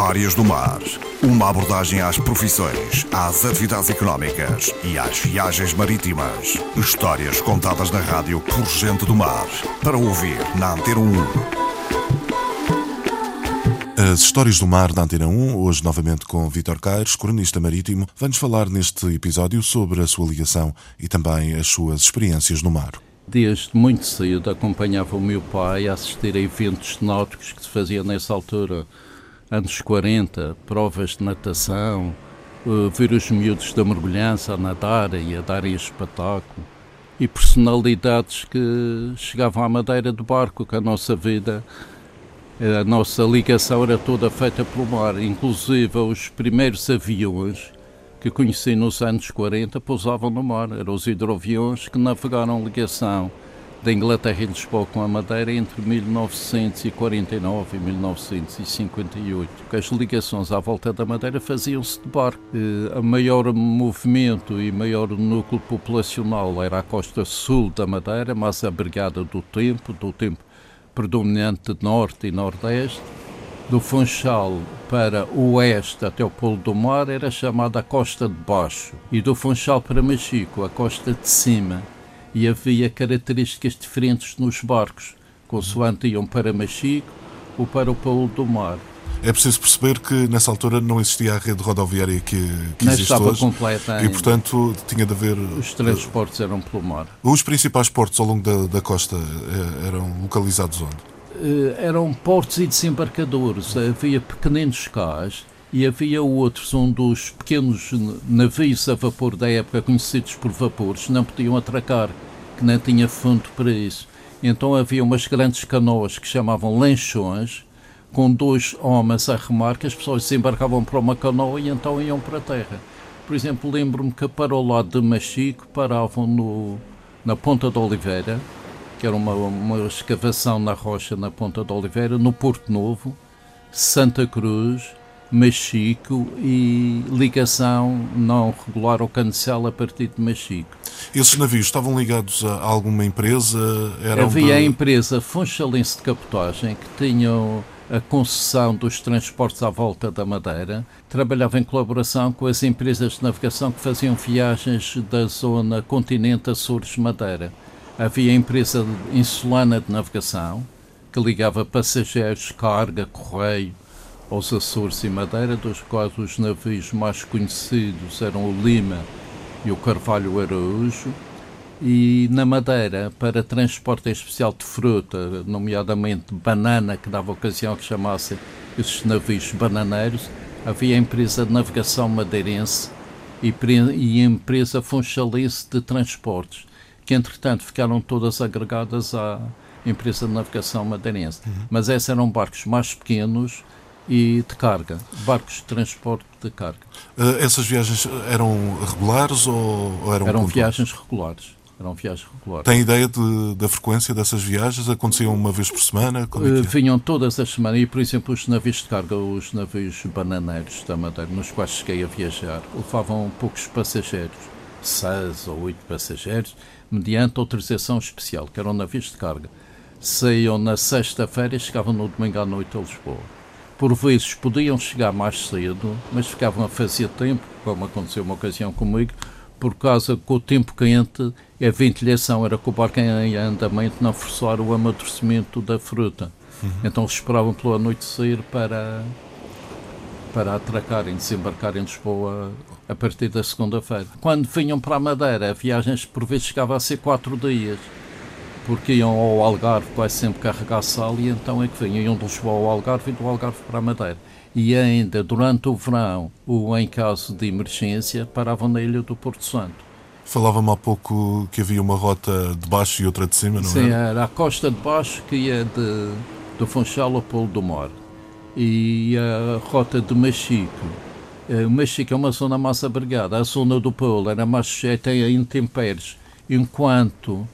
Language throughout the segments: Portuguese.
Histórias do Mar. Uma abordagem às profissões, às atividades económicas e às viagens marítimas. Histórias contadas na rádio por gente do mar. Para ouvir na Antena 1. As Histórias do Mar da Antena 1, hoje novamente com Vítor Caires, cronista marítimo, vai-nos falar neste episódio sobre a sua ligação e também as suas experiências no mar. Desde muito cedo acompanhava o meu pai a assistir a eventos náuticos que se faziam nessa altura anos 40, provas de natação, uh, ver os miúdos da mergulhança a nadarem e a darem espetáculo, e personalidades que chegavam à madeira do barco, que a nossa vida, a nossa ligação era toda feita pelo mar, inclusive os primeiros aviões que conheci nos anos 40 pousavam no mar, eram os hidroaviões que navegaram ligação da Inglaterra e Lisboa com a Madeira entre 1949 e 1958, que as ligações à volta da Madeira faziam-se de barco. A eh, maior movimento e maior núcleo populacional era a costa sul da Madeira, mais abrigada do tempo, do tempo predominante de norte e nordeste. Do Funchal para o oeste até o Polo do Mar era chamada a costa de baixo e do Funchal para Machico a costa de cima e havia características diferentes nos barcos, consoante iam para Machico ou para o Paulo do Mar. É preciso perceber que nessa altura não existia a rede rodoviária que, que não existe estava hoje completa e, portanto, tinha de haver... Os transportes eram pelo mar. Os principais portos ao longo da, da costa eh, eram localizados onde? Eh, eram portos e desembarcadores. Havia pequeninos cais e havia outros onde os pequenos navios a vapor da época, conhecidos por vapores, não podiam atracar, que não tinha fundo para isso. Então havia umas grandes canoas que chamavam lanchões, com dois homens a remar, que as pessoas desembarcavam para uma canoa e então iam para a terra. Por exemplo, lembro-me que para o lado de Machico paravam no, na Ponta da Oliveira, que era uma, uma escavação na rocha na Ponta da Oliveira, no Porto Novo, Santa Cruz, Machico e ligação não regular ao Cancel a partir de Machico. Esses navios estavam ligados a alguma empresa? Eram Havia de... a empresa Funchalense de Capotagem que tinham a concessão dos transportes à volta da Madeira, trabalhava em colaboração com as empresas de navegação que faziam viagens da zona continente Açores-Madeira. Havia a empresa insulana de navegação, que ligava passageiros, carga, correio, aos Açores e Madeira, dos quais os navios mais conhecidos eram o Lima e o Carvalho Araújo, e na Madeira, para transporte especial de fruta, nomeadamente banana, que dava ocasião que chamassem esses navios bananeiros, havia a empresa de navegação madeirense e, e a empresa funchalense de transportes, que entretanto ficaram todas agregadas à empresa de navegação madeirense. Uhum. Mas esses eram barcos mais pequenos, e de carga, barcos de transporte de carga. Uh, essas viagens eram regulares ou, ou eram Eram viagens regulares. Eram viagens regulares. Tem ideia de, da frequência dessas viagens? Aconteciam uma vez por semana? É uh, vinham todas as semanas e, por exemplo, os navios de carga, os navios bananeiros da Madeira, nos quais cheguei a viajar, levavam poucos passageiros, seis ou oito passageiros, mediante autorização especial, que eram navios de carga. Saíam na sexta-feira e chegavam no domingo à noite a Lisboa por vezes podiam chegar mais cedo, mas ficavam a fazer tempo, como aconteceu uma ocasião comigo, por causa que o tempo quente, a ventilação era que o barco em andamento não forçar o amadurecimento da fruta. Uhum. Então esperavam pela noite sair para, para atracarem, desembarcarem em Lisboa a partir da segunda-feira. Quando vinham para a Madeira, viagens por vezes chegavam a ser quatro dias porque iam ao Algarve quase sempre carregar sal e então é que vinham, iam de Lisboa ao Algarve e do Algarve para a Madeira. E ainda durante o verão, ou em caso de emergência, paravam na ilha do Porto Santo. Falava-me há pouco que havia uma rota de baixo e outra de cima, não Sim, era? era a costa de baixo que ia de, do Funchal ao Polo do Mar. E a rota de Machico. Eh, Machico é uma zona mais abrigada. A zona do Polo era mais sujeita a intempéries, enquanto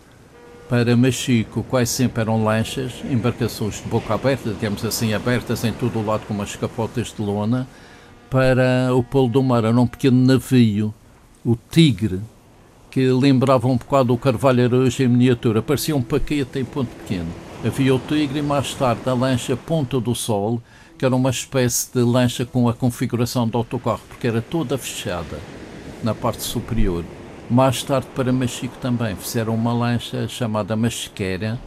para Machico quase sempre eram lanchas, embarcações de boca aberta, digamos assim, abertas em todo o lado com umas capotas de lona. Para o Polo do Mar era um pequeno navio, o Tigre, que lembrava um bocado o Carvalho Araújo em miniatura, parecia um paquete em ponto pequeno. Havia o Tigre e mais tarde a lancha Ponta do Sol, que era uma espécie de lancha com a configuração de autocarro, porque era toda fechada na parte superior. Mais tarde, para Machico também, fizeram uma lancha chamada Machiqueira,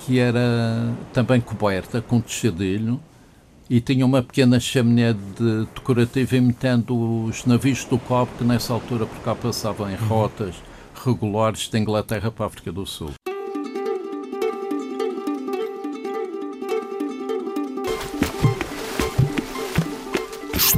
que era também coberta com tejadilho e tinha uma pequena chaminé de decorativa imitando os navios do cobre que nessa altura por cá passavam em rotas regulares da Inglaterra para a África do Sul.